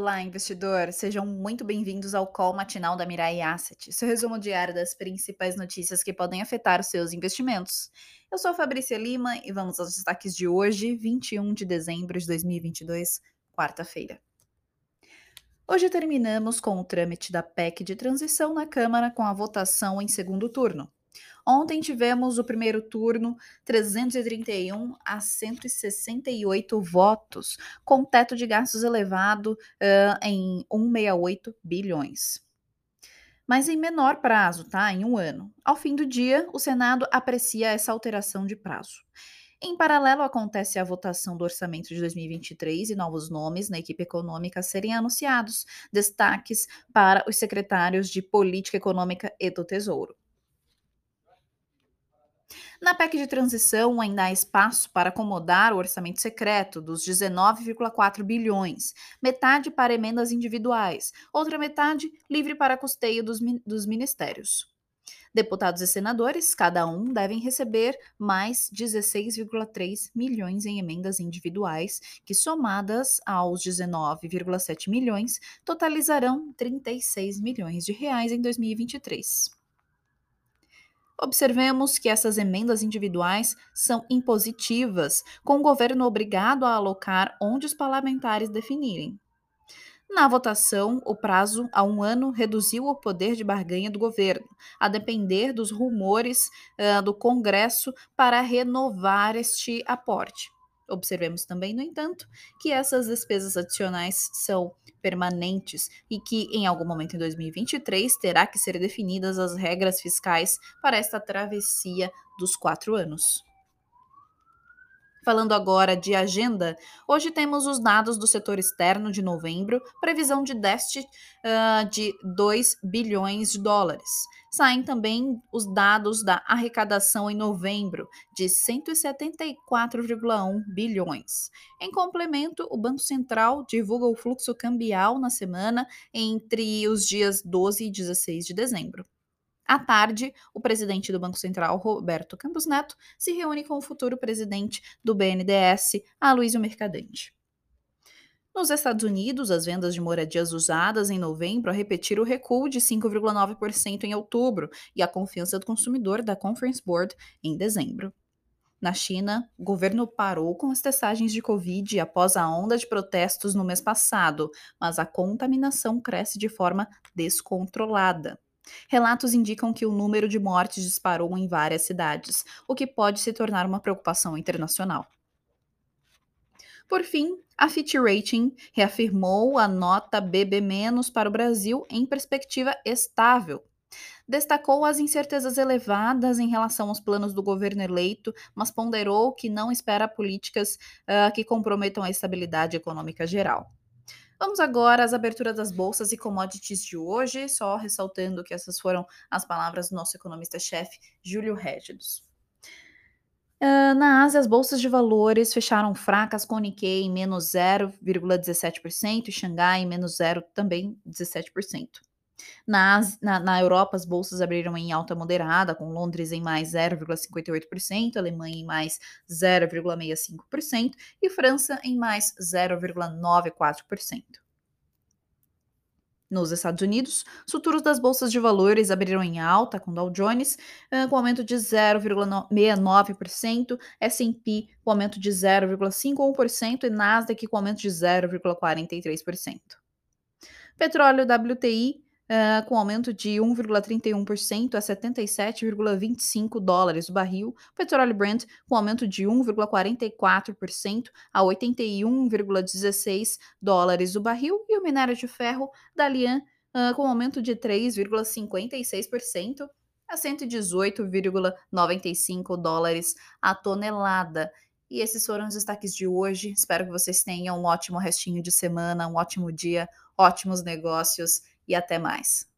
Olá, investidor! Sejam muito bem-vindos ao call matinal da Mirai Asset, seu resumo diário das principais notícias que podem afetar os seus investimentos. Eu sou a Fabrícia Lima e vamos aos destaques de hoje, 21 de dezembro de 2022, quarta-feira. Hoje terminamos com o trâmite da PEC de transição na Câmara com a votação em segundo turno. Ontem tivemos o primeiro turno, 331 a 168 votos, com teto de gastos elevado uh, em 168 bilhões. Mas em menor prazo, tá? Em um ano. Ao fim do dia, o Senado aprecia essa alteração de prazo. Em paralelo, acontece a votação do orçamento de 2023 e novos nomes na equipe econômica serem anunciados, destaques para os secretários de Política Econômica e do Tesouro. Na PEC de transição, ainda há espaço para acomodar o orçamento secreto dos 19,4 bilhões, metade para emendas individuais, outra metade livre para custeio dos, dos ministérios. Deputados e senadores, cada um, devem receber mais 16,3 milhões em emendas individuais, que somadas aos 19,7 milhões, totalizarão 36 milhões de reais em 2023. Observemos que essas emendas individuais são impositivas, com o governo obrigado a alocar onde os parlamentares definirem. Na votação, o prazo a um ano reduziu o poder de barganha do governo, a depender dos rumores uh, do Congresso para renovar este aporte. Observemos também, no entanto, que essas despesas adicionais são permanentes e que, em algum momento em 2023, terá que ser definidas as regras fiscais para esta travessia dos quatro anos. Falando agora de agenda, hoje temos os dados do setor externo de novembro, previsão de déficit uh, de 2 bilhões de dólares. Saem também os dados da arrecadação em novembro, de 174,1 bilhões. Em complemento, o Banco Central divulga o fluxo cambial na semana entre os dias 12 e 16 de dezembro. À tarde, o presidente do Banco Central, Roberto Campos Neto, se reúne com o futuro presidente do BNDES, Aloysio Mercadante. Nos Estados Unidos, as vendas de moradias usadas em novembro repetiram o recuo de 5,9% em outubro e a confiança do consumidor da Conference Board em dezembro. Na China, o governo parou com as testagens de Covid após a onda de protestos no mês passado, mas a contaminação cresce de forma descontrolada. Relatos indicam que o número de mortes disparou em várias cidades, o que pode se tornar uma preocupação internacional. Por fim, a Fitch Rating reafirmou a nota BB- para o Brasil em perspectiva estável. Destacou as incertezas elevadas em relação aos planos do governo eleito, mas ponderou que não espera políticas uh, que comprometam a estabilidade econômica geral. Vamos agora às aberturas das bolsas e commodities de hoje, só ressaltando que essas foram as palavras do nosso economista-chefe, Júlio Régidos. Uh, na Ásia, as bolsas de valores fecharam fracas com Nikkei em menos 0,17% e Xangai em menos 0 também 17%. Na, na, na, Europa, as bolsas abriram em alta moderada, com Londres em mais 0,58%, Alemanha em mais 0,65% e França em mais 0,94%. Nos Estados Unidos, os futuros das bolsas de valores abriram em alta, com Dow Jones com aumento de 0,69%, S&P com aumento de 0,51% e Nasdaq com aumento de 0,43%. Petróleo WTI uh, com aumento de 1,31% a 77,25 dólares o barril. O petróleo Brent com aumento de 1,44% a 81,16 dólares o barril. E o minério de ferro da Lian uh, com aumento de 3,56% a 118,95 dólares a tonelada. E esses foram os destaques de hoje. Espero que vocês tenham um ótimo restinho de semana, um ótimo dia, ótimos negócios e até mais.